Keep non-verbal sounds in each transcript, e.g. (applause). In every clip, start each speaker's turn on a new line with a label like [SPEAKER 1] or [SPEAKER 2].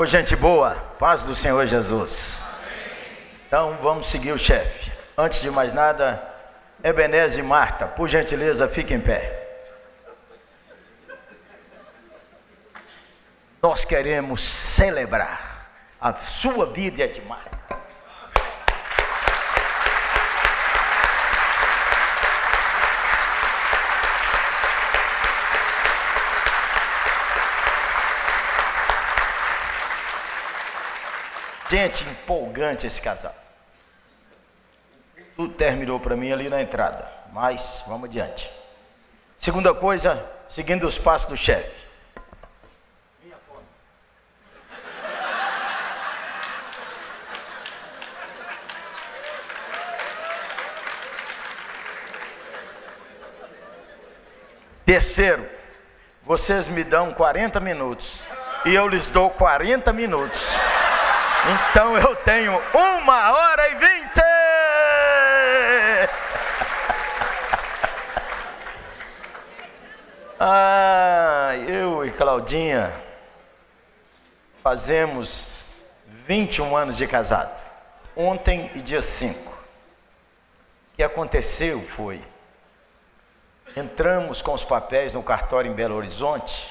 [SPEAKER 1] Ô gente boa, paz do Senhor Jesus. Então vamos seguir o chefe. Antes de mais nada, Ebenezer e Marta, por gentileza, fiquem em pé. Nós queremos celebrar a sua vida e a de Marta. Gente, empolgante esse casal. Tudo terminou para mim ali na entrada, mas vamos adiante. Segunda coisa, seguindo os passos do chefe. Terceiro, vocês me dão 40 minutos e eu lhes dou 40 minutos. Então eu tenho uma hora e vinte. Ah, eu e Claudinha fazemos 21 anos de casado. Ontem e dia 5. O que aconteceu foi entramos com os papéis no cartório em Belo Horizonte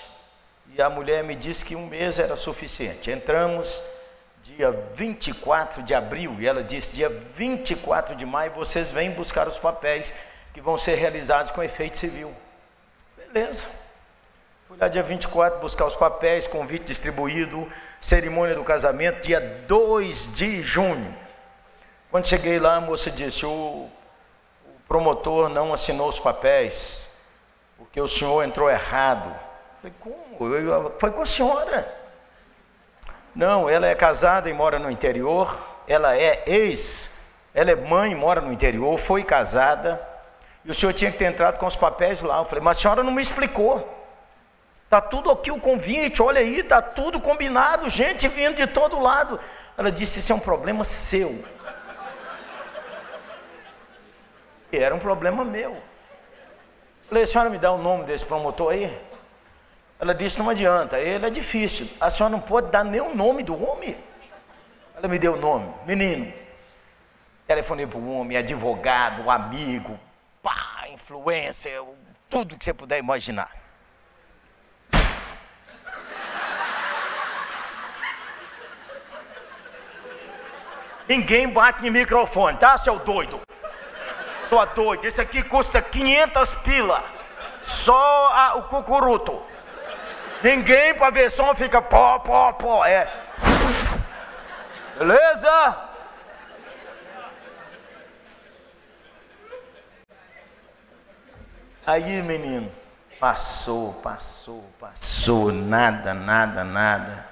[SPEAKER 1] e a mulher me disse que um mês era suficiente. Entramos dia 24 de abril, e ela disse: dia 24 de maio vocês vêm buscar os papéis que vão ser realizados com efeito civil. Beleza. Fui lá dia 24 buscar os papéis, convite distribuído, cerimônia do casamento, dia 2 de junho. Quando cheguei lá, a moça disse: o, o promotor não assinou os papéis, porque o senhor entrou errado. Eu falei, como? Eu, foi com a senhora. Não, ela é casada e mora no interior. Ela é ex, ela é mãe, mora no interior, foi casada. E o senhor tinha que ter entrado com os papéis lá. Eu falei, mas a senhora não me explicou. Está tudo aqui o convite, olha aí, está tudo combinado, gente vindo de todo lado. Ela disse: Isso é um problema seu. E era um problema meu. Eu falei: senhora me dá o nome desse promotor aí? Ela disse: Não adianta, ele é difícil. A senhora não pode dar nem o nome do homem. Ela me deu o nome, menino. Telefonei para o homem, advogado, amigo, pá, influencer, tudo que você puder imaginar. Ninguém bate em microfone, tá, seu doido? Sua doido, esse aqui custa 500 pila. Só a, o cucuruto. Ninguém para ver som fica pó, pó, pó. É. Beleza? Aí, menino, passou, passou, passou, nada, nada, nada.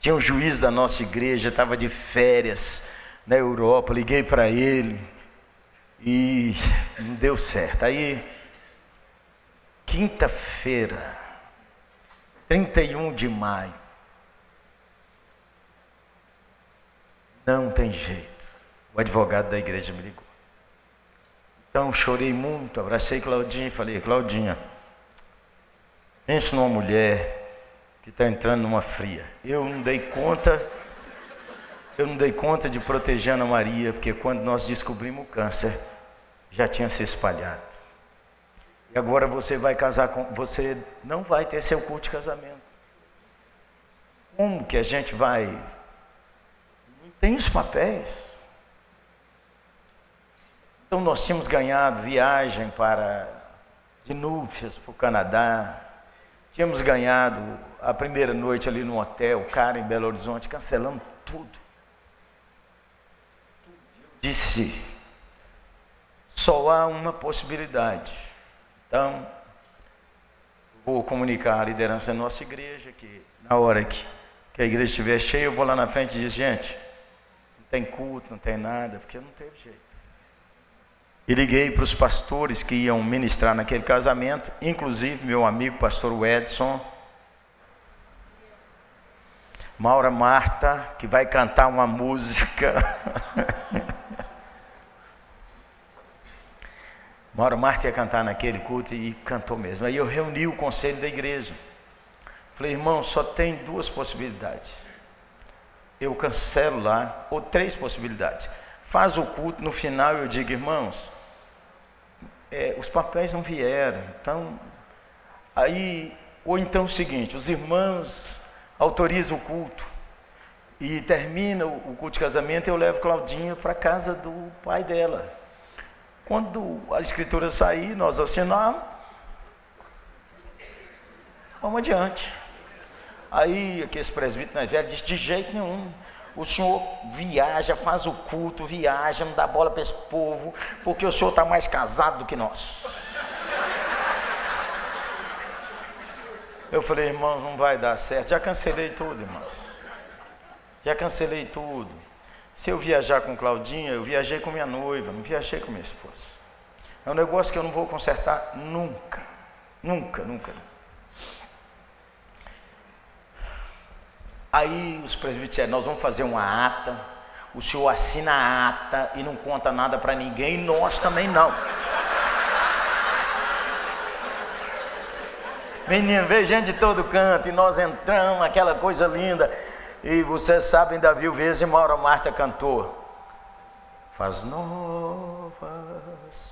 [SPEAKER 1] Tinha um juiz da nossa igreja, estava de férias na Europa, liguei para ele e não deu certo. Aí, quinta-feira, 31 de maio. Não tem jeito. O advogado da igreja me ligou. Então chorei muito, abracei Claudinha e falei, Claudinha, pense numa mulher que está entrando numa fria. Eu não dei conta, eu não dei conta de proteger Ana Maria, porque quando nós descobrimos o câncer, já tinha se espalhado. E agora você vai casar com. Você não vai ter seu culto de casamento. Como que a gente vai. Não tem os papéis. Então nós tínhamos ganhado viagem para de núpcias para o Canadá. Tínhamos ganhado a primeira noite ali no hotel, cara em Belo Horizonte, cancelamos tudo. Disse, só há uma possibilidade então, vou comunicar à liderança da nossa igreja que na hora que, que a igreja estiver cheia, eu vou lá na frente e dizer, gente, não tem culto, não tem nada, porque não teve jeito. E liguei para os pastores que iam ministrar naquele casamento, inclusive meu amigo pastor Edson, Maura Marta, que vai cantar uma (laughs) música. Mauro Marta ia cantar naquele culto e cantou mesmo. Aí eu reuni o conselho da igreja. Falei, irmão, só tem duas possibilidades. Eu cancelo lá, ou três possibilidades. Faz o culto, no final eu digo, irmãos, é, os papéis não vieram, então, aí, ou então o seguinte, os irmãos autorizam o culto, e termina o culto de casamento, eu levo Claudinha para casa do pai dela. Quando a escritura sair, nós assinamos, vamos adiante. Aí aqueles presbíteros mais velhos dizem, de jeito nenhum, o senhor viaja, faz o culto, viaja, não dá bola para esse povo, porque o senhor está mais casado do que nós. Eu falei, irmão, não vai dar certo. Já cancelei tudo, irmãos. Já cancelei tudo. Se eu viajar com Claudinha, eu viajei com minha noiva, não viajei com minha esposa. É um negócio que eu não vou consertar nunca. Nunca, nunca. Aí os presbíteros nós vamos fazer uma ata, o senhor assina a ata e não conta nada para ninguém, e nós também não. Menino, veio gente de todo canto e nós entramos, aquela coisa linda. E vocês sabem, Davi vezes e Maura Marta cantou. Faz novas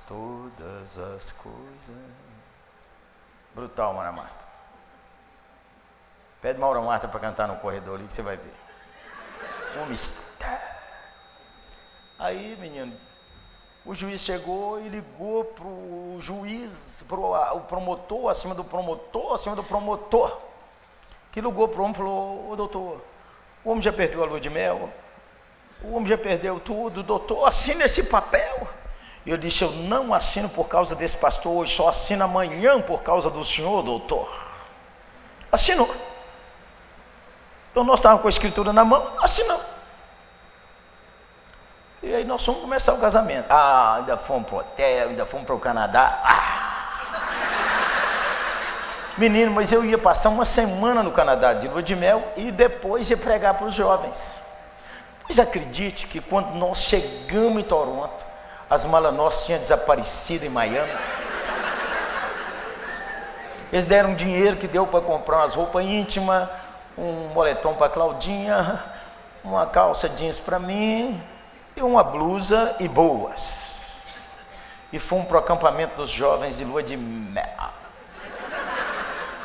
[SPEAKER 1] todas as coisas. Brutal, Maura Marta. Pede Maura Marta para cantar no corredor ali que você vai ver. Um mistério. Aí, menino, o juiz chegou e ligou para o juiz, para o promotor, acima do promotor, acima do promotor. Que ligou para o homem e falou, ô doutor, o homem já perdeu a lua de mel, o homem já perdeu tudo, doutor, assina esse papel. Eu disse, eu não assino por causa desse pastor hoje, só assino amanhã por causa do senhor, doutor. Assinou. Então nós estávamos com a escritura na mão, assinamos. E aí nós fomos começar o casamento. Ah, ainda fomos para o hotel, ainda fomos para o Canadá. Ah! Menino, mas eu ia passar uma semana no Canadá de lua de mel e depois ia pregar para os jovens. Pois acredite que quando nós chegamos em Toronto, as malas nossas tinham desaparecido em Miami. Eles deram dinheiro que deu para comprar umas roupas íntimas, um moletom para Claudinha, uma calça jeans para mim e uma blusa e boas. E fomos para o acampamento dos jovens de lua de mel.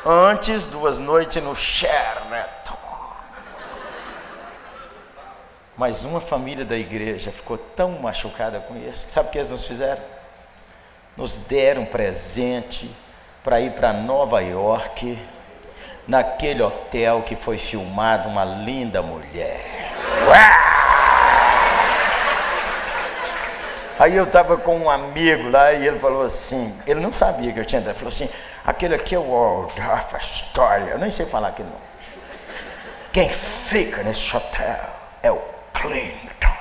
[SPEAKER 1] Antes, duas noites no Sheraton. Mas uma família da igreja ficou tão machucada com isso. Sabe o que eles nos fizeram? Nos deram um presente para ir para Nova York naquele hotel que foi filmado uma linda mulher. Aí eu estava com um amigo lá e ele falou assim, ele não sabia que eu tinha, ele falou assim, aquele aqui é o Waldorf Astoria, eu nem sei falar aqui não. Quem fica nesse hotel é o Clinton.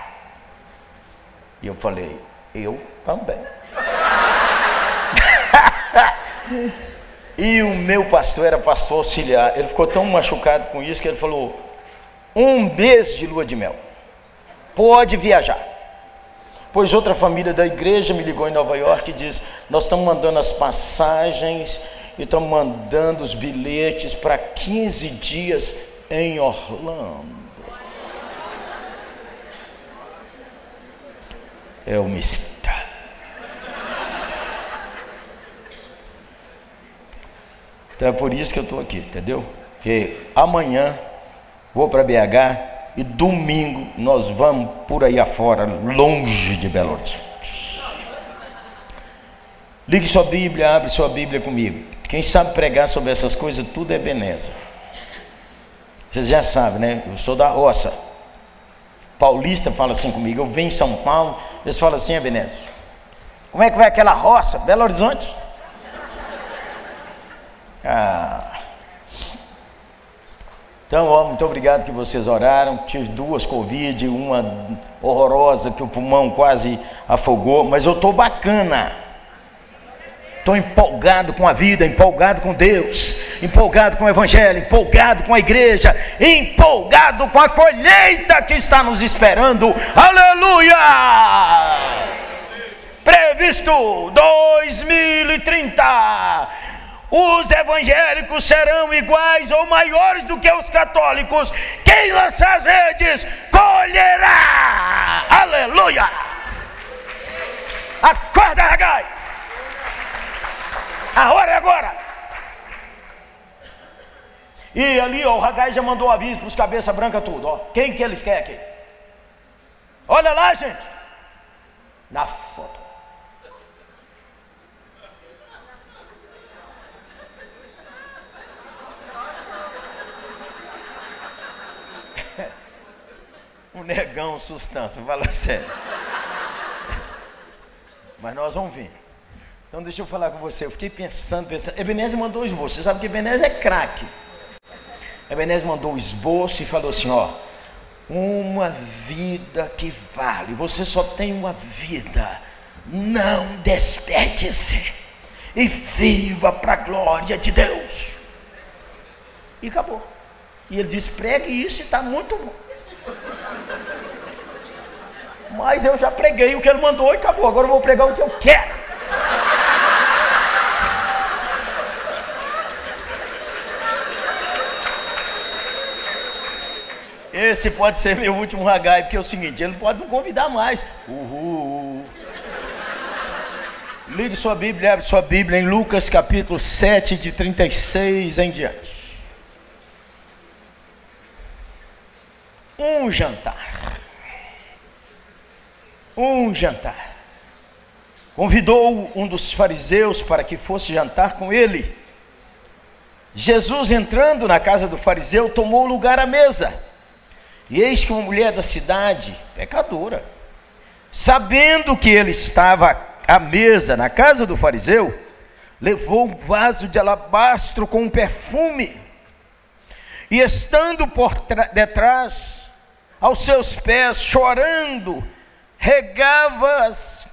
[SPEAKER 1] E eu falei, eu também. (laughs) E o meu pastor era pastor auxiliar. Ele ficou tão machucado com isso que ele falou: um mês de lua de mel. Pode viajar. Pois outra família da igreja me ligou em Nova York e disse: Nós estamos mandando as passagens e estamos mandando os bilhetes para 15 dias em Orlando. É o mistério. Então é por isso que eu estou aqui, entendeu? Porque amanhã vou para BH e domingo nós vamos por aí afora, longe de Belo Horizonte. Ligue sua Bíblia, abre sua Bíblia comigo. Quem sabe pregar sobre essas coisas, tudo é Beneza. Vocês já sabem, né? Eu sou da roça. Paulista fala assim comigo. Eu venho em São Paulo, eles falam assim, Ebenezer. Como é que vai aquela roça? Belo Horizonte? Ah. Então, ó, muito obrigado que vocês oraram. Tive duas Covid, uma horrorosa que o pulmão quase afogou, mas eu estou bacana. Estou empolgado com a vida, empolgado com Deus, empolgado com o Evangelho, empolgado com a igreja, empolgado com a colheita que está nos esperando. Aleluia! Previsto 2030 os evangélicos serão iguais ou maiores do que os católicos. Quem lançar as redes colherá. Aleluia! Acorda, Ragai! A hora é agora! E ali, ó, o Ragai já mandou aviso para os cabeça branca tudo, ó. Quem que eles querem aqui? Olha lá, gente. Na foto. Um negão sustância, fala sério. Mas nós vamos ver. Então deixa eu falar com você. Eu fiquei pensando, pensando. Ebenezer mandou o esboço. Você sabe que Ebenezer é craque. Ebenezer mandou o esboço e falou assim: ó, uma vida que vale, você só tem uma vida, não desperdice e viva para a glória de Deus. E acabou. E ele disse: pregue isso e está muito bom. Mas eu já preguei o que ele mandou e acabou. Agora eu vou pregar o que eu quero. Esse pode ser meu último ragai, porque é o seguinte, ele pode não convidar mais. Uhul. Ligue sua Bíblia, abre sua Bíblia em Lucas capítulo 7, de 36 em diante. Um jantar. Um jantar. Convidou um dos fariseus para que fosse jantar com ele. Jesus, entrando na casa do fariseu, tomou lugar à mesa. E eis que uma mulher da cidade, pecadora, sabendo que ele estava à mesa na casa do fariseu, levou um vaso de alabastro com um perfume, e estando por detrás, aos seus pés, chorando, regava-as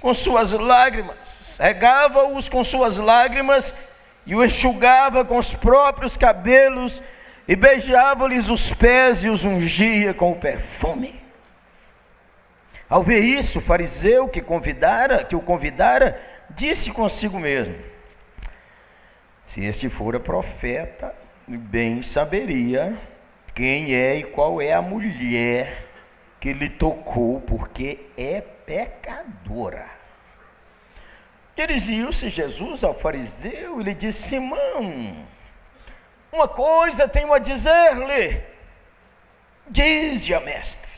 [SPEAKER 1] com suas lágrimas, regava-os com suas lágrimas e o enxugava com os próprios cabelos e beijava-lhes os pés e os ungia com o perfume. Ao ver isso, o fariseu que convidara, que o convidara, disse consigo mesmo: Se este fora profeta, bem saberia quem é e qual é a mulher que lhe tocou, porque é pecadora. Dirigiu-se Jesus ao fariseu e lhe disse: Simão, uma coisa tenho a dizer-lhe. Dize mestre.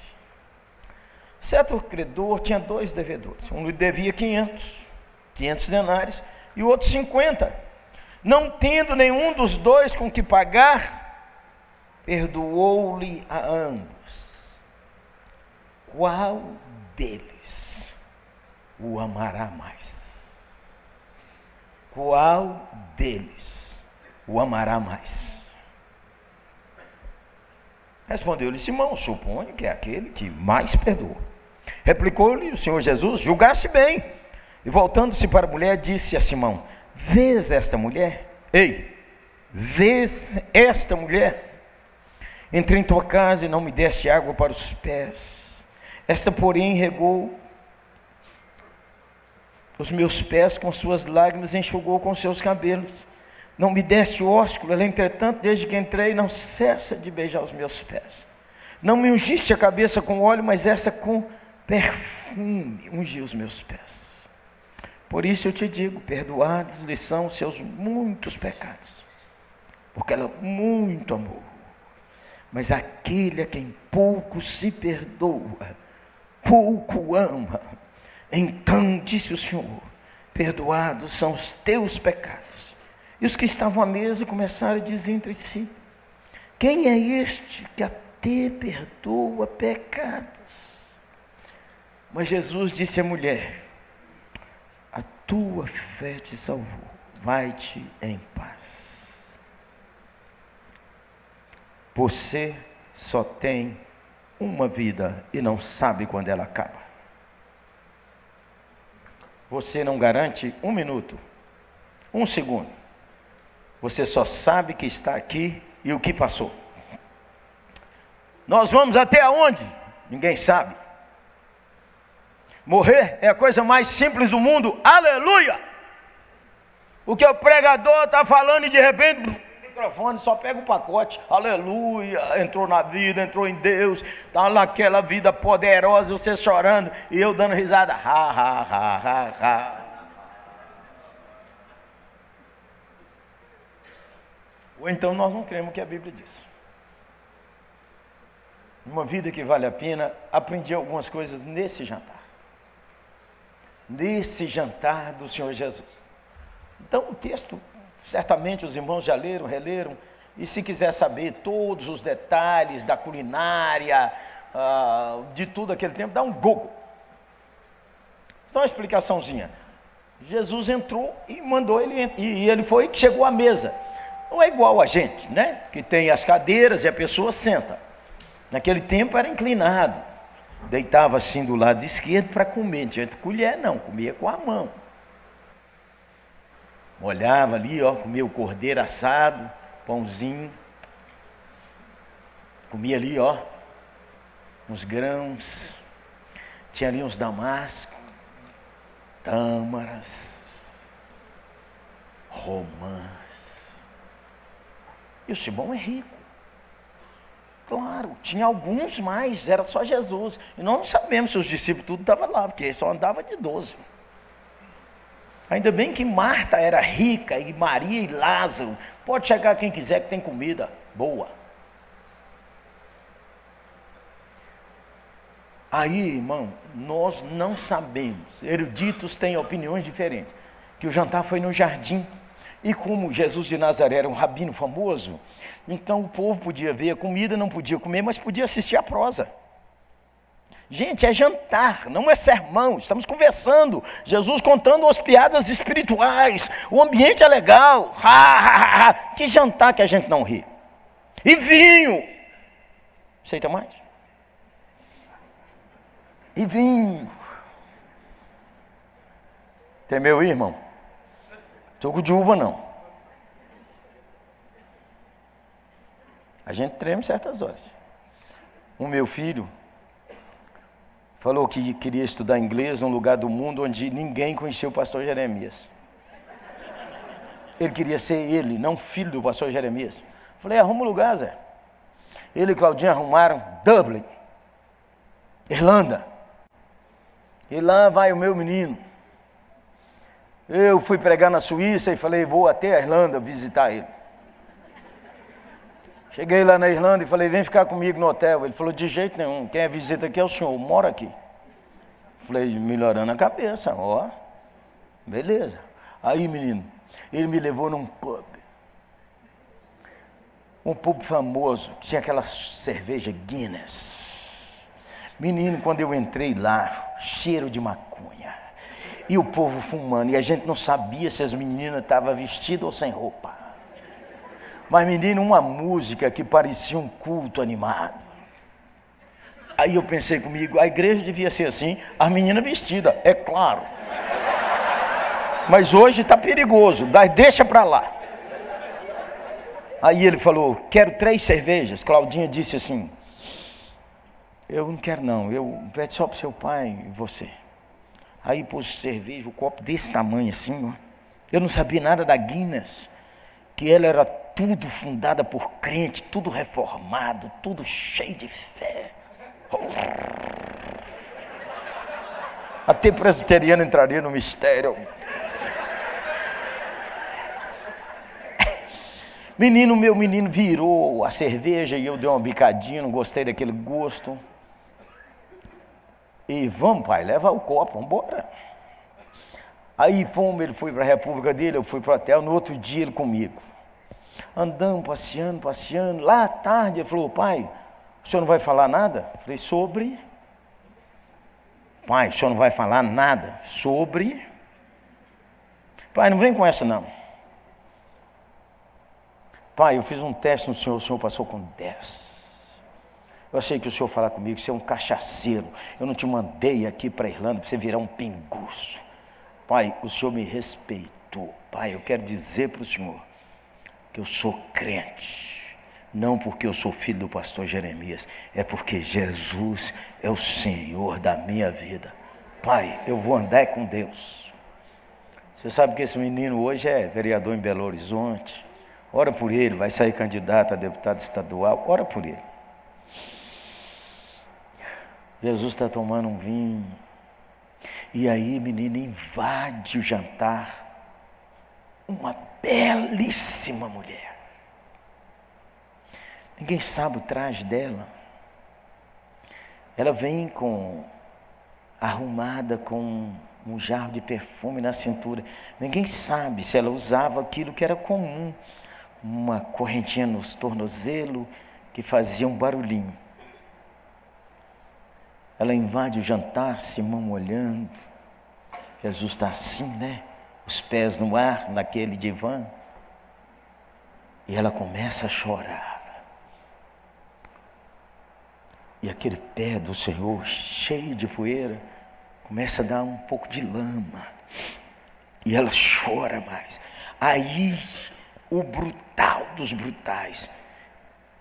[SPEAKER 1] Certo credor tinha dois devedores. Um lhe devia 500, 500 denários, e o outro 50. Não tendo nenhum dos dois com que pagar, perdoou-lhe a ambos. Qual deles o amará mais? Qual deles o amará mais. Respondeu-lhe Simão, suponho que é aquele que mais perdoa. Replicou-lhe o Senhor Jesus, julgaste bem. E voltando-se para a mulher, disse a Simão: Vês esta mulher? Ei, vês esta mulher? Entrei em tua casa e não me deste água para os pés. Esta, porém, regou os meus pés com suas lágrimas, enxugou com seus cabelos não me deste ósculo, ela, entretanto, desde que entrei, não cessa de beijar os meus pés. Não me ungiste a cabeça com óleo, mas essa com perfume ungiu os meus pés. Por isso eu te digo: perdoados lhe são seus muitos pecados, porque ela muito amou. Mas aquele a quem pouco se perdoa, pouco ama. Então disse o Senhor: perdoados são os teus pecados e os que estavam à mesa começaram a dizer entre si: Quem é este que até perdoa pecados? Mas Jesus disse à mulher: A tua fé te salvou, vai-te em paz. Você só tem uma vida e não sabe quando ela acaba. Você não garante um minuto, um segundo você só sabe que está aqui e o que passou. Nós vamos até aonde? Ninguém sabe. Morrer é a coisa mais simples do mundo. Aleluia! O que o pregador está falando e de repente só pega o pacote, aleluia, entrou na vida, entrou em Deus, está naquela vida poderosa, você chorando e eu dando risada, ha, ha, ha, ha, ha. Ou então nós não cremos o que a Bíblia diz. Uma vida que vale a pena, aprendi algumas coisas nesse jantar. Nesse jantar do Senhor Jesus. Então, o texto, certamente os irmãos já leram, releram, e se quiser saber todos os detalhes da culinária, uh, de tudo aquele tempo, dá um Google. Só uma explicaçãozinha. Jesus entrou e mandou ele, e ele foi, chegou à mesa. Não é igual a gente, né? Que tem as cadeiras e a pessoa senta. Naquele tempo era inclinado. Deitava assim do lado esquerdo para comer. Não tinha colher, não, comia com a mão. Olhava ali, ó, comia o cordeiro assado, pãozinho. Comia ali, ó, uns grãos. Tinha ali uns damascos, tâmaras, romãs. E o Simão é rico. Claro, tinha alguns mais, era só Jesus. E nós não sabemos se os discípulos tudo estavam lá, porque só andava de doze. Ainda bem que Marta era rica, e Maria e Lázaro. Pode chegar quem quiser que tem comida boa. Aí, irmão, nós não sabemos. Eruditos têm opiniões diferentes. Que o jantar foi no jardim. E como Jesus de Nazaré era um rabino famoso, então o povo podia ver a comida, não podia comer, mas podia assistir a prosa. Gente, é jantar, não é sermão, estamos conversando. Jesus contando umas piadas espirituais, o ambiente é legal. Ha, ha, ha. Que jantar que a gente não ri. E vinho. Aceita mais? E vinho. Temeu, irmão? Suco de uva não. A gente treme certas horas. O meu filho falou que queria estudar inglês num lugar do mundo onde ninguém conhecia o pastor Jeremias. Ele queria ser ele, não filho do pastor Jeremias. Falei, arruma um lugar, Zé. Ele e Claudinha arrumaram Dublin, Irlanda. E lá vai o meu menino. Eu fui pregar na Suíça e falei, vou até a Irlanda visitar ele. Cheguei lá na Irlanda e falei, vem ficar comigo no hotel. Ele falou, de jeito nenhum, quem é visita aqui é o senhor, mora aqui. Falei, melhorando a cabeça, ó. Beleza. Aí, menino, ele me levou num pub. Um pub famoso, tinha aquela cerveja Guinness. Menino, quando eu entrei lá, cheiro de maconha e o povo fumando, e a gente não sabia se as meninas estavam vestidas ou sem roupa. Mas, menino, uma música que parecia um culto animado. Aí eu pensei comigo, a igreja devia ser assim, as meninas vestidas, é claro. Mas hoje está perigoso, deixa para lá. Aí ele falou, quero três cervejas. Claudinha disse assim, eu não quero não, eu pede só para seu pai e você. Aí pôs cerveja, um copo desse tamanho assim, ó. Eu não sabia nada da Guinness, que ela era tudo fundada por crente, tudo reformado, tudo cheio de fé. Até presbiteriano entraria no mistério. Menino, meu menino virou a cerveja e eu dei uma bicadinha, não gostei daquele gosto. E vamos, pai, leva o copo, vamos embora. Aí fomos, ele foi para a república dele, eu fui para o hotel, no outro dia ele comigo. Andamos, passeando, passeando. Lá à tarde ele falou, pai, o senhor não vai falar nada? Eu falei, sobre. Pai, o senhor não vai falar nada sobre. Pai, não vem com essa não. Pai, eu fiz um teste no senhor, o senhor passou com 10. Eu achei que o senhor falar comigo, você é um cachaceiro. Eu não te mandei aqui para a Irlanda para você virar um pinguço. Pai, o senhor me respeitou. Pai, eu quero dizer para o senhor que eu sou crente. Não porque eu sou filho do pastor Jeremias, é porque Jesus é o Senhor da minha vida. Pai, eu vou andar com Deus. Você sabe que esse menino hoje é vereador em Belo Horizonte. Ora por ele, vai sair candidato a deputado estadual. Ora por ele. Jesus está tomando um vinho. E aí, menina, invade o jantar. Uma belíssima mulher. Ninguém sabe o traje dela. Ela vem com arrumada com um jarro de perfume na cintura. Ninguém sabe se ela usava aquilo que era comum, uma correntinha nos tornozelos que fazia um barulhinho. Ela invade o jantar, Simão olhando. Jesus está assim, né? Os pés no ar, naquele divã. E ela começa a chorar. E aquele pé do Senhor, cheio de poeira, começa a dar um pouco de lama. E ela chora mais. Aí, o brutal dos brutais,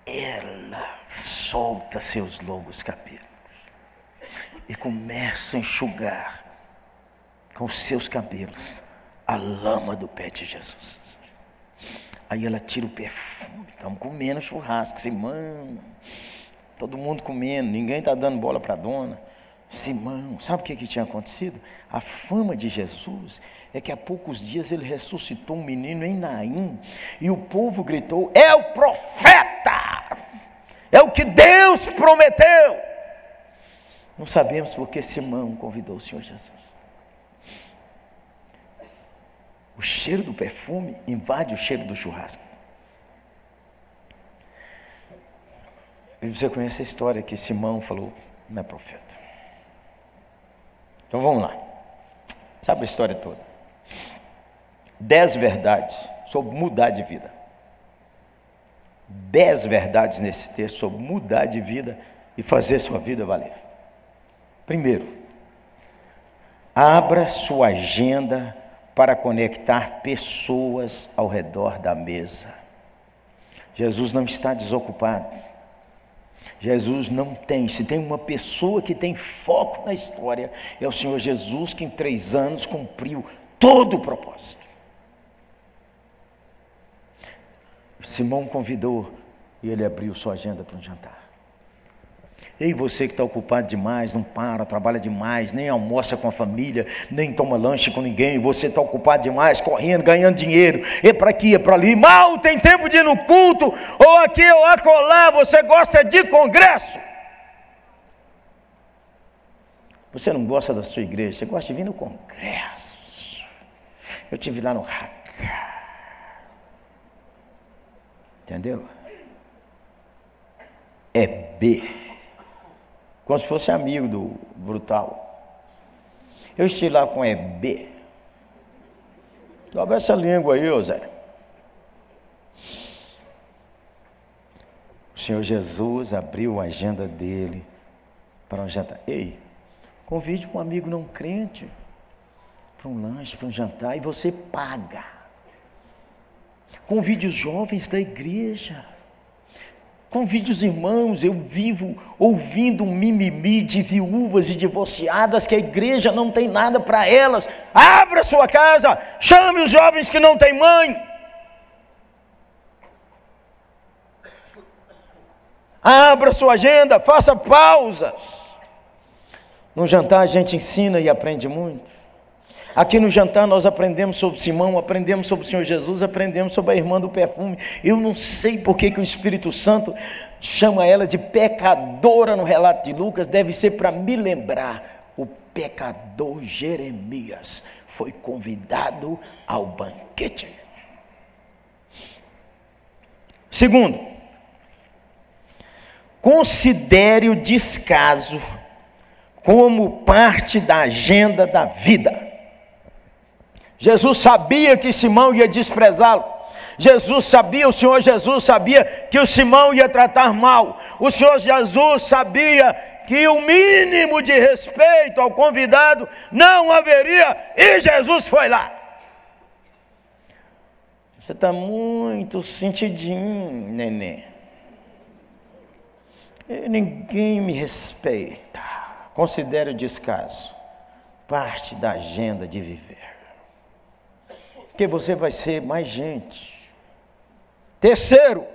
[SPEAKER 1] ela solta seus longos cabelos e começa a enxugar com seus cabelos a lama do pé de Jesus. Aí ela tira o perfume, estamos comendo churrasco, Simão. Todo mundo comendo, ninguém está dando bola para a dona. Simão, sabe o que, que tinha acontecido? A fama de Jesus é que há poucos dias ele ressuscitou um menino em Naim e o povo gritou: É o profeta! É o que Deus prometeu! Não sabemos porque Simão convidou o Senhor Jesus. O cheiro do perfume invade o cheiro do churrasco. E você conhece a história que Simão falou, não é profeta. Então vamos lá. Sabe a história toda? Dez verdades sobre mudar de vida. Dez verdades nesse texto sobre mudar de vida e fazer sua vida valer. Primeiro, abra sua agenda para conectar pessoas ao redor da mesa. Jesus não está desocupado. Jesus não tem. Se tem uma pessoa que tem foco na história, é o Senhor Jesus que em três anos cumpriu todo o propósito. Simão convidou e ele abriu sua agenda para um jantar. Ei, você que está ocupado demais, não para, trabalha demais, nem almoça com a família, nem toma lanche com ninguém, você está ocupado demais, correndo, ganhando dinheiro, e para aqui, e para ali, mal tem tempo de ir no culto, ou aqui ou acolá, você gosta de congresso. Você não gosta da sua igreja, você gosta de vir no congresso. Eu tive lá no Haká. Entendeu? É B como se fosse amigo do brutal. Eu estive lá com EB. Dobra essa língua aí, ô Zé. O Senhor Jesus abriu a agenda dele para um jantar. Ei, convide um amigo não crente para um lanche, para um jantar, e você paga. Convide os jovens da igreja. Convide os irmãos, eu vivo ouvindo um mimimi de viúvas e divorciadas que a igreja não tem nada para elas. Abra sua casa, chame os jovens que não têm mãe. Abra sua agenda, faça pausas. No jantar a gente ensina e aprende muito. Aqui no jantar nós aprendemos sobre Simão, aprendemos sobre o Senhor Jesus, aprendemos sobre a irmã do perfume. Eu não sei por que, que o Espírito Santo chama ela de pecadora no relato de Lucas, deve ser para me lembrar. O pecador Jeremias foi convidado ao banquete. Segundo, considere o descaso como parte da agenda da vida. Jesus sabia que Simão ia desprezá-lo. Jesus sabia, o Senhor Jesus sabia que o Simão ia tratar mal. O Senhor Jesus sabia que o mínimo de respeito ao convidado não haveria, e Jesus foi lá. Você está muito sentidinho, neném. Ninguém me respeita. Considere o descaso parte da agenda de viver. Porque você vai ser mais gente. Terceiro,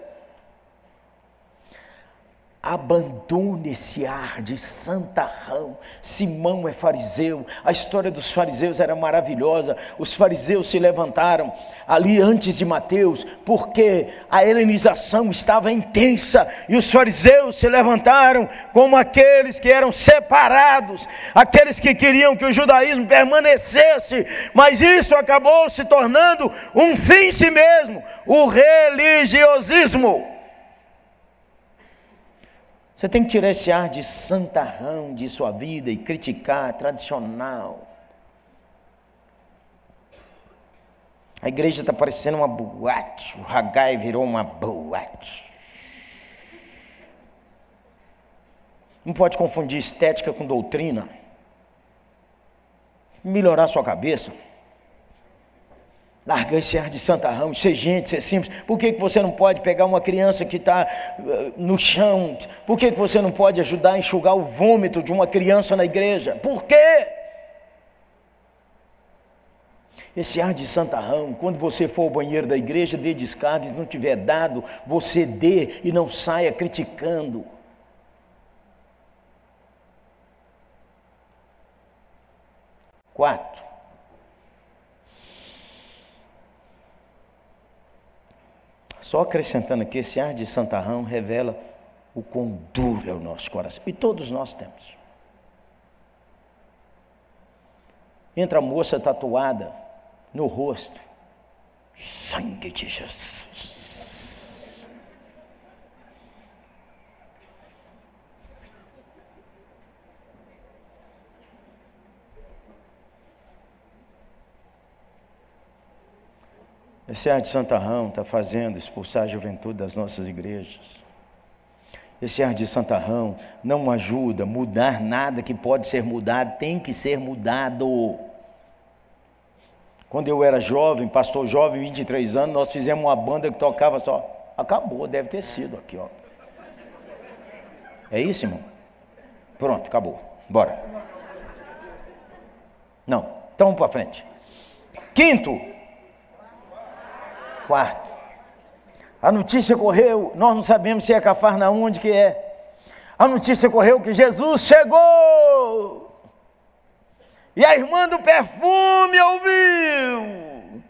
[SPEAKER 1] Abandone esse ar de santarrão. Simão é fariseu. A história dos fariseus era maravilhosa. Os fariseus se levantaram ali antes de Mateus, porque a helenização estava intensa. E os fariseus se levantaram como aqueles que eram separados, aqueles que queriam que o judaísmo permanecesse. Mas isso acabou se tornando um fim em si mesmo o religiosismo. Você tem que tirar esse ar de santarrão de sua vida e criticar tradicional. A igreja está parecendo uma boate. O Hagai virou uma boate. Não pode confundir estética com doutrina. Melhorar sua cabeça. Largar esse ar de santarrão, ser gente, ser simples. Por que, que você não pode pegar uma criança que está uh, no chão? Por que, que você não pode ajudar a enxugar o vômito de uma criança na igreja? Por quê? Esse ar de santarrão, quando você for ao banheiro da igreja, dê descarga, se não tiver dado, você dê e não saia criticando. Quatro. Só acrescentando aqui, esse ar de santarrão revela o quão duro é o nosso coração. E todos nós temos. Entra a moça tatuada no rosto. Sangue de Jesus. Esse ar de santarrão está fazendo expulsar a juventude das nossas igrejas. Esse ar de santarrão não ajuda a mudar nada que pode ser mudado, tem que ser mudado. Quando eu era jovem, pastor jovem, 23 anos, nós fizemos uma banda que tocava só. Acabou, deve ter sido aqui, ó. É isso, irmão? Pronto, acabou. Bora. Não, então para frente. Quinto, quarto. A notícia correu, nós não sabemos se é Cafarnaum, onde que é. A notícia correu que Jesus chegou. E a irmã do perfume ouviu.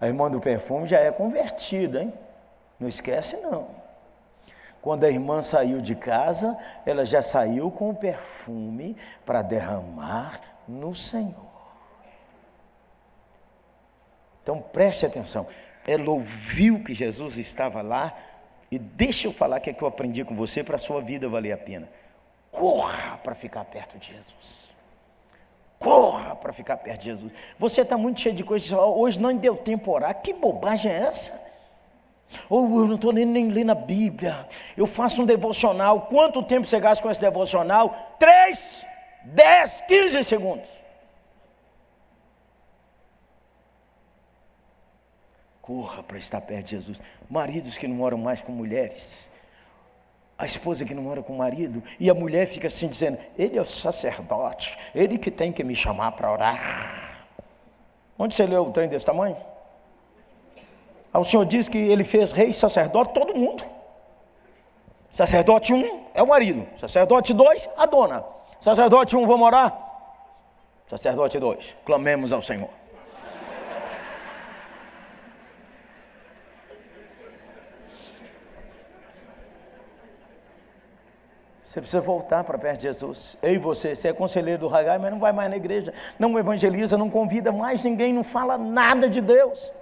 [SPEAKER 1] A irmã do perfume já é convertida, hein? Não esquece não. Quando a irmã saiu de casa, ela já saiu com o perfume para derramar no Senhor. Então preste atenção ela ouviu que Jesus estava lá, e deixa eu falar o que é que eu aprendi com você para a sua vida valer a pena. Corra para ficar perto de Jesus. Corra para ficar perto de Jesus. Você está muito cheio de coisas, hoje não deu tempo orar. Que bobagem é essa? Ou eu não estou nem, nem lendo a Bíblia. Eu faço um devocional. Quanto tempo você gasta com esse devocional? Três, dez, quinze segundos. Corra para estar perto de Jesus. Maridos que não moram mais com mulheres. A esposa que não mora com o marido. E a mulher fica assim dizendo: Ele é o sacerdote. Ele que tem que me chamar para orar. Onde você leu o trem desse tamanho? Ah, o Senhor diz que ele fez rei, sacerdote, todo mundo. Sacerdote um é o marido. Sacerdote dois, a dona. Sacerdote um, vamos orar? Sacerdote dois, clamemos ao Senhor. Você precisa voltar para perto de Jesus. Eu e você, você é conselheiro do Hagai, mas não vai mais na igreja, não evangeliza, não convida mais ninguém, não fala nada de Deus.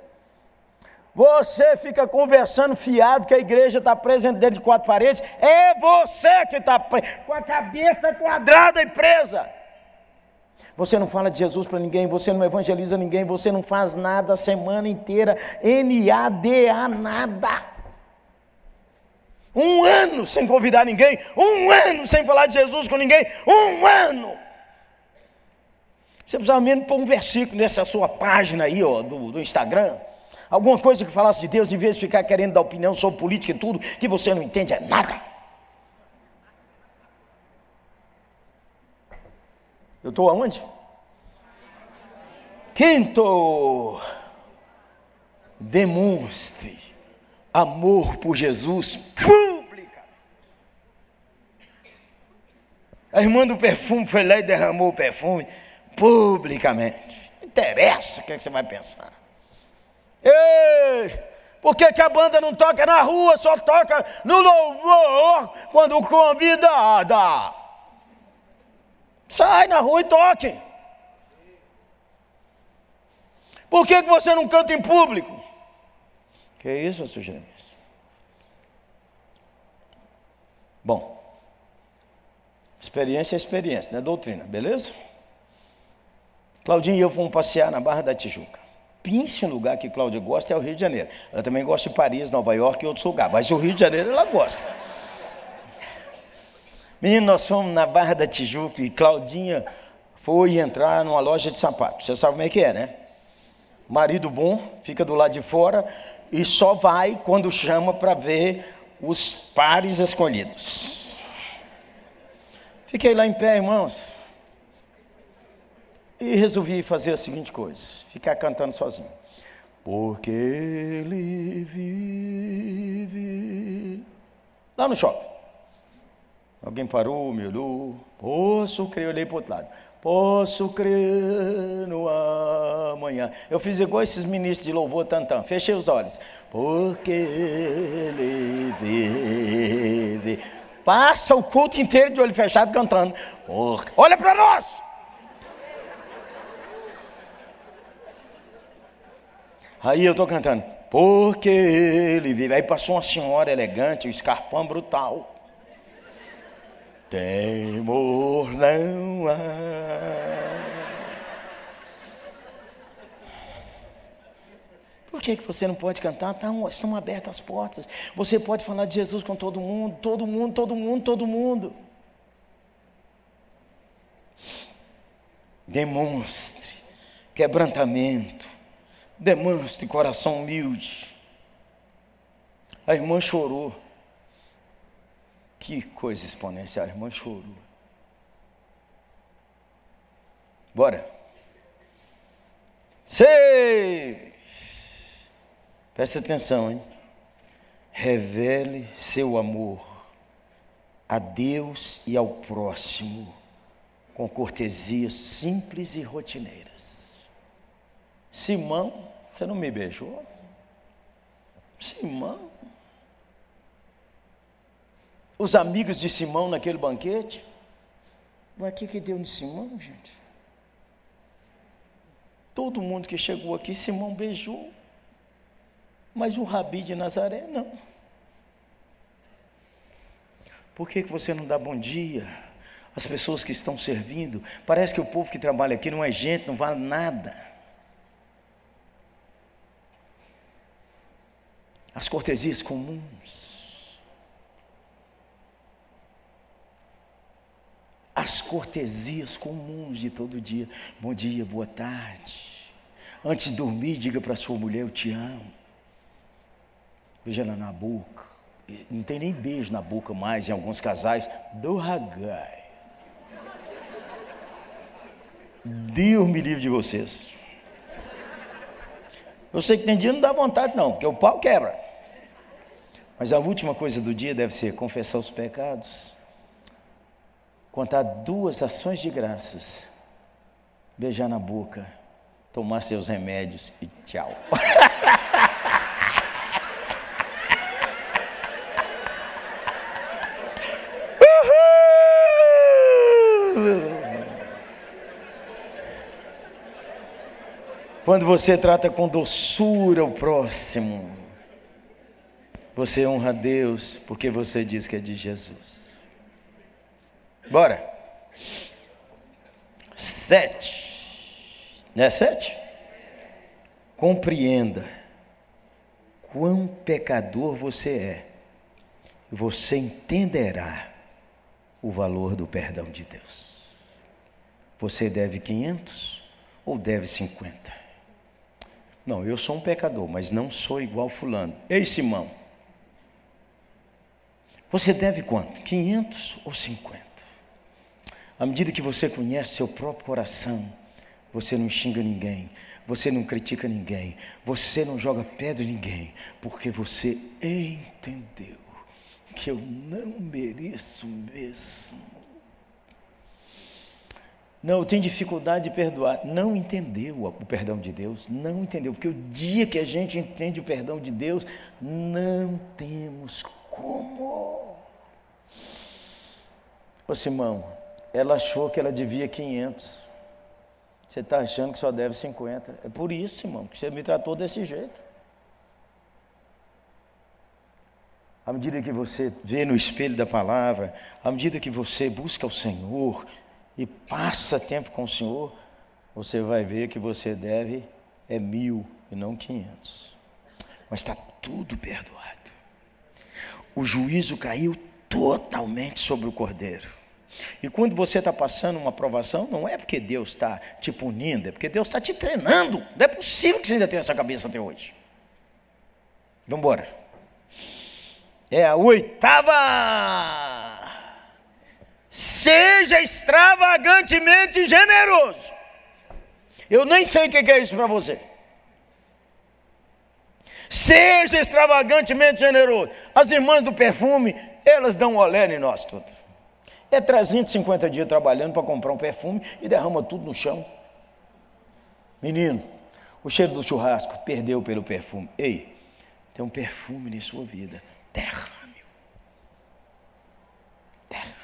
[SPEAKER 1] Você fica conversando fiado que a igreja está presa dentro de quatro paredes. É você que está com a cabeça quadrada e presa. Você não fala de Jesus para ninguém, você não evangeliza ninguém, você não faz nada a semana inteira. N-A-D-A, nada. Um ano sem convidar ninguém, um ano sem falar de Jesus com ninguém, um ano. Você precisava mesmo pôr um versículo nessa sua página aí, ó, do, do Instagram. Alguma coisa que falasse de Deus, em vez de ficar querendo dar opinião sobre política e tudo, que você não entende é nada. Eu estou aonde? Quinto. demonstre amor por Jesus pública. A irmã do perfume foi lá e derramou o perfume publicamente. Não interessa o que, é que você vai pensar. Ei! Por que, que, a banda não toca na rua, só toca no louvor quando convidada? Sai na rua e toque. Por que, que você não canta em público? Que é isso, pastor Jeremias? Bom, experiência é experiência, não é doutrina, beleza? Claudinho e eu fomos passear na Barra da Tijuca. Pense um lugar que Cláudia gosta é o Rio de Janeiro. Ela também gosta de Paris, Nova York e outros lugares, mas o Rio de Janeiro ela gosta. Menino, nós fomos na Barra da Tijuca e Claudinha foi entrar numa loja de sapatos. Você sabe como é que é, né? Marido bom, fica do lado de fora, e só vai quando chama para ver os pares escolhidos. Fiquei lá em pé, irmãos, e resolvi fazer a seguinte coisa: ficar cantando sozinho. Porque ele vive. Lá no shopping. Alguém parou, me olhou. Posso crer, eu olhei para o outro lado. Posso crer no amanhã. Eu fiz igual esses ministros de louvor tantão. Fechei os olhos. Porque ele vive. Passa o culto inteiro de olho fechado cantando. Porque... Olha para nós! Aí eu estou cantando. Porque ele vive. Aí passou uma senhora elegante, um escarpão brutal. Temor não há. Por que, que você não pode cantar? Tá, estão abertas as portas. Você pode falar de Jesus com todo mundo, todo mundo, todo mundo, todo mundo. Demonstre quebrantamento, demonstre coração humilde. A irmã chorou. Que coisa exponencial, a irmã chorou. Bora. Seis. Presta atenção, hein? Revele seu amor a Deus e ao próximo com cortesias simples e rotineiras. Simão, você não me beijou? Simão, os amigos de Simão naquele banquete. Mas o que, que deu de Simão, gente? Todo mundo que chegou aqui, Simão beijou. Mas o Rabi de Nazaré, não. Por que, que você não dá bom dia às pessoas que estão servindo? Parece que o povo que trabalha aqui não é gente, não vale nada. As cortesias comuns. As cortesias comuns de todo dia. Bom dia, boa tarde. Antes de dormir, diga para sua mulher: Eu te amo. Beija ela na boca. Não tem nem beijo na boca mais em alguns casais. Do ragai. Deus me livre de vocês. Eu sei que tem dia não dá vontade, não, porque o pau quebra. Mas a última coisa do dia deve ser confessar os pecados contar duas ações de graças, beijar na boca, tomar seus remédios e tchau. (laughs) Quando você trata com doçura o próximo, você honra a Deus porque você diz que é de Jesus. Bora. Sete. Não é sete? Compreenda quão pecador você é. Você entenderá o valor do perdão de Deus. Você deve 500 ou deve 50? Não, eu sou um pecador, mas não sou igual fulano. Ei, Simão. Você deve quanto? 500 ou 50? À medida que você conhece seu próprio coração, Você não xinga ninguém, você não critica ninguém, você não joga pedra em ninguém, porque você entendeu que eu não mereço mesmo. Não, tem dificuldade de perdoar. Não entendeu o perdão de Deus. Não entendeu. Porque o dia que a gente entende o perdão de Deus, não temos como. Ô Simão, ela achou que ela devia 500. Você está achando que só deve 50. É por isso, Simão, que você me tratou desse jeito. À medida que você vê no espelho da palavra, à medida que você busca o Senhor e passa tempo com o Senhor, você vai ver que você deve é mil e não quinhentos. Mas está tudo perdoado. O juízo caiu totalmente sobre o cordeiro. E quando você está passando uma aprovação, não é porque Deus está te punindo, é porque Deus está te treinando. Não é possível que você ainda tenha essa cabeça até hoje. Vamos embora. É a oitava. Seja extravagantemente generoso. Eu nem sei o que é isso para você. Seja extravagantemente generoso. As irmãs do perfume, elas dão olé em nós tudo. É 350 dias trabalhando para comprar um perfume e derrama tudo no chão. Menino, o cheiro do churrasco perdeu pelo perfume. Ei, tem um perfume em sua vida. Derrame. Derrame.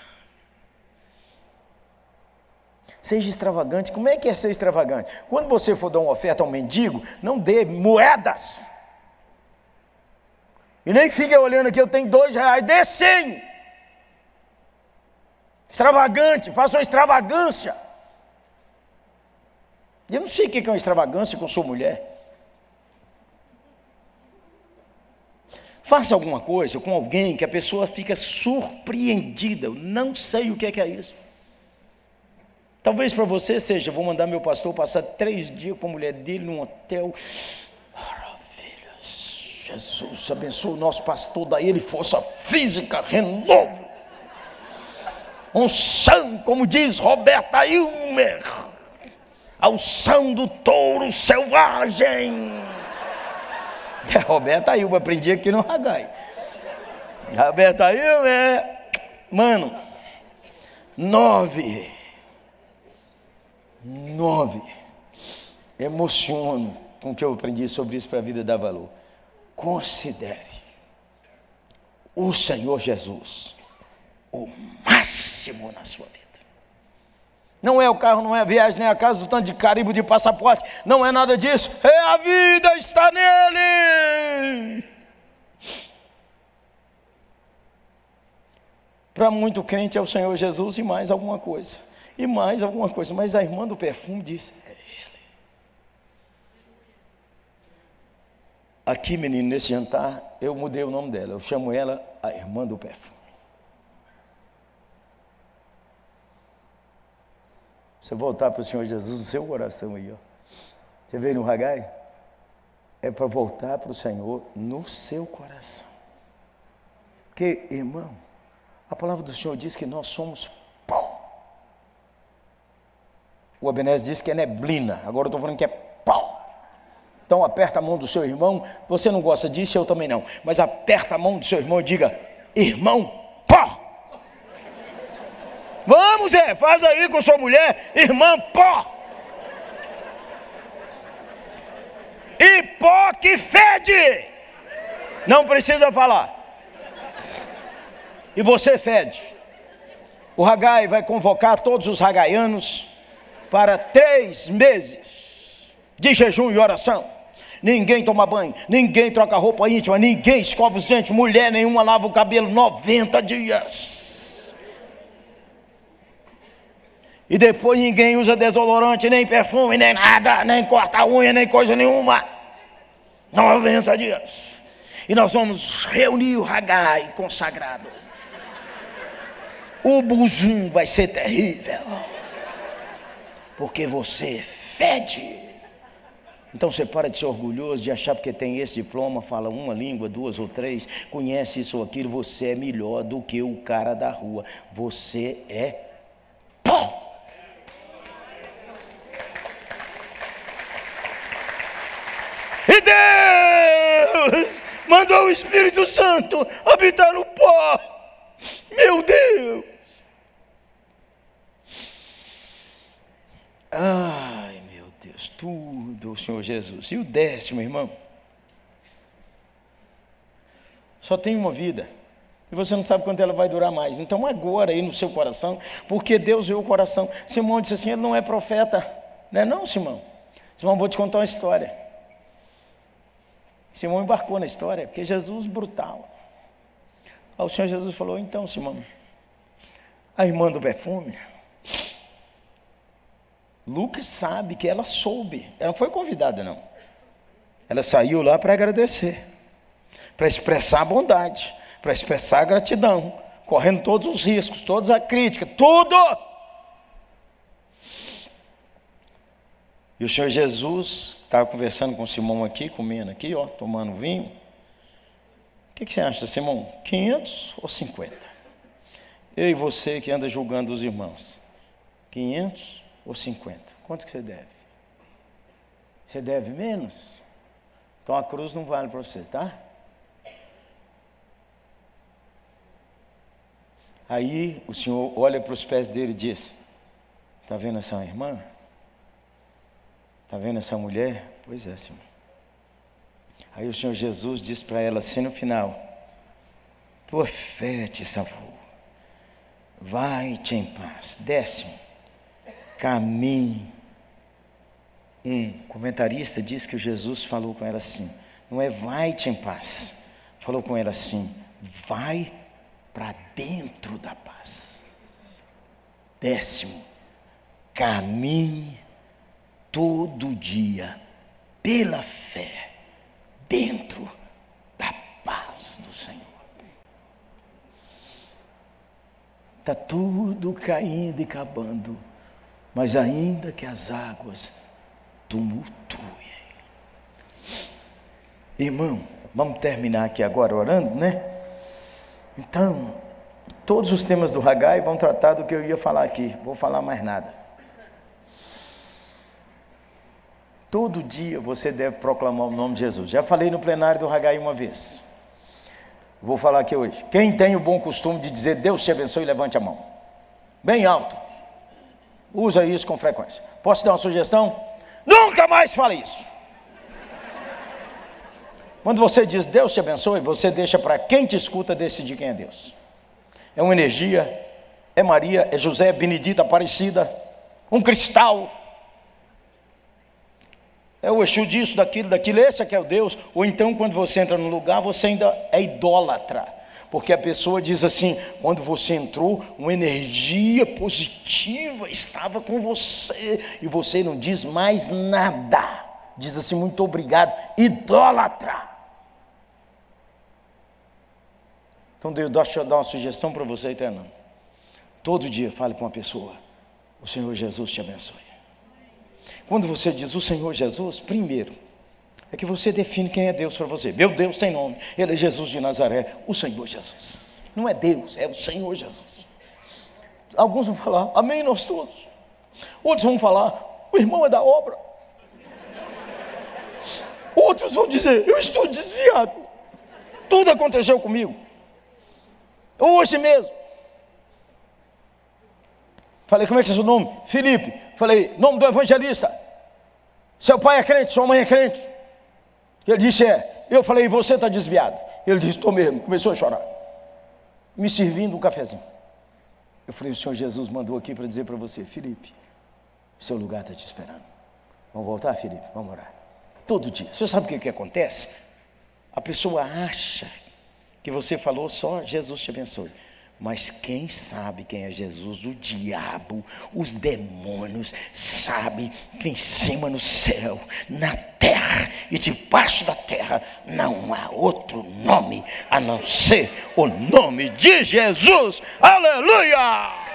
[SPEAKER 1] Seja extravagante. Como é que é ser extravagante? Quando você for dar uma oferta ao mendigo, não dê moedas. E nem fique olhando aqui, eu tenho dois reais, dê cem. Extravagante, faça uma extravagância. Eu não sei o que é uma extravagância, eu sou mulher. Faça alguma coisa com alguém que a pessoa fica surpreendida. Eu não sei o que é, que é isso. Talvez para você seja, vou mandar meu pastor passar três dias com a mulher dele num hotel. Maravilha. Jesus abençoe o nosso pastor, daí ele força física, renovo unção, como diz Roberta Ilmer, a unção do touro selvagem. É Roberta Ilmer, aprendi aqui no Ragai. Roberta Ilmer, mano, nove, nove, emociono com o que eu aprendi sobre isso para a vida dar valor. Considere o Senhor Jesus o máximo na sua vida. Não é o carro, não é a viagem, nem a casa do tanto de carimbo de passaporte, não é nada disso, é a vida está nele. Para muito crente é o Senhor Jesus e mais alguma coisa, e mais alguma coisa, mas a irmã do perfume disse: é Ele. Aqui, menino, nesse jantar, eu mudei o nome dela, eu chamo ela a irmã do perfume. Você voltar para o Senhor Jesus no seu coração aí, ó. Você veio no Hagai? É para voltar para o Senhor no seu coração. Porque, irmão, a palavra do Senhor diz que nós somos pó. O Abenés diz que é neblina. Agora eu estou falando que é pó. Então aperta a mão do seu irmão. Você não gosta disso, eu também não. Mas aperta a mão do seu irmão e diga: Irmão, pó. Vamos, Zé, faz aí com sua mulher, irmã pó. E pó que fede. Não precisa falar. E você fede. O Ragai vai convocar todos os ragaianos para três meses de jejum e oração. Ninguém toma banho, ninguém troca roupa íntima, ninguém escova os dentes, mulher nenhuma lava o cabelo 90 dias. E depois ninguém usa desodorante, nem perfume, nem nada, nem corta a unha, nem coisa nenhuma. 90 dias. E nós vamos reunir o Hagai consagrado. O buzum vai ser terrível. Porque você fede. Então você para de ser orgulhoso, de achar porque tem esse diploma, fala uma língua, duas ou três, conhece isso ou aquilo, você é melhor do que o cara da rua. Você é pó. E Deus mandou o Espírito Santo habitar no pó. Meu Deus! Ai, meu Deus, tudo o Senhor Jesus. E o décimo, irmão? Só tem uma vida. E você não sabe quanto ela vai durar mais. Então, agora aí no seu coração, porque Deus vê o coração. Simão disse assim: ele não é profeta. Não é, não, Simão? Simão, vou te contar uma história. Simão embarcou na história, porque Jesus brutal. Aí o Senhor Jesus falou: então, Simão, a irmã do perfume, Lucas sabe que ela soube, ela não foi convidada, não. Ela saiu lá para agradecer, para expressar a bondade para expressar gratidão, correndo todos os riscos, toda a crítica, tudo. E o Senhor Jesus estava conversando com Simão aqui, comendo aqui, ó, tomando vinho. O que, que você acha, Simão? 500 ou 50? Eu e você que anda julgando os irmãos. 500 ou 50? Quanto que você deve? Você deve menos? Então a cruz não vale para você, tá? Aí o Senhor olha para os pés dele e diz: Está vendo essa irmã? Está vendo essa mulher? Pois é, Senhor. Aí o Senhor Jesus diz para ela assim no final: Tua fé te salvou. Vai-te em paz. Décimo, caminhe. Um comentarista diz que Jesus falou com ela assim: Não é vai-te em paz. Falou com ela assim: Vai para dentro da paz. Décimo, caminhe todo dia pela fé dentro da paz do Senhor. Está tudo caindo e acabando, mas ainda que as águas tumultuem. Irmão, vamos terminar aqui agora orando, né? Então, todos os temas do Hagai vão tratar do que eu ia falar aqui, vou falar mais nada. Todo dia você deve proclamar o nome de Jesus. Já falei no plenário do Hagai uma vez. Vou falar aqui hoje. Quem tem o bom costume de dizer Deus te abençoe, levante a mão. Bem alto. Usa isso com frequência. Posso dar uma sugestão? Nunca mais fale isso. Quando você diz Deus te abençoe, você deixa para quem te escuta decidir quem é Deus. É uma energia, é Maria, é José, Benedita, Aparecida, um cristal. É o Exu disso, daquilo, daquilo, esse é que é o Deus. Ou então, quando você entra no lugar, você ainda é idólatra. Porque a pessoa diz assim: quando você entrou, uma energia positiva estava com você, e você não diz mais nada. Diz assim: muito obrigado, idólatra. Então deixa eu dar uma sugestão para você, Eterno. Todo dia fale com uma pessoa: O Senhor Jesus te abençoe. Quando você diz o Senhor Jesus, primeiro, é que você define quem é Deus para você. Meu Deus tem nome, Ele é Jesus de Nazaré, o Senhor Jesus. Não é Deus, é o Senhor Jesus. Alguns vão falar, amém, nós todos. Outros vão falar, o irmão é da obra. Outros vão dizer, eu estou desviado. Tudo aconteceu comigo. Hoje mesmo. Falei, como é que é seu nome? Felipe. Falei, nome do evangelista. Seu pai é crente, sua mãe é crente. Ele disse, é. Eu falei, você está desviado. Ele disse, estou mesmo. Começou a chorar. Me servindo um cafezinho. Eu falei, o Senhor Jesus mandou aqui para dizer para você, Felipe, seu lugar está te esperando. Vamos voltar, Felipe? Vamos orar. Todo dia. Você sabe o que, que acontece? A pessoa acha que você falou, só Jesus te abençoe. Mas quem sabe quem é Jesus? O diabo, os demônios, sabe que em cima no céu, na terra e debaixo da terra não há outro nome a não ser o nome de Jesus. Aleluia!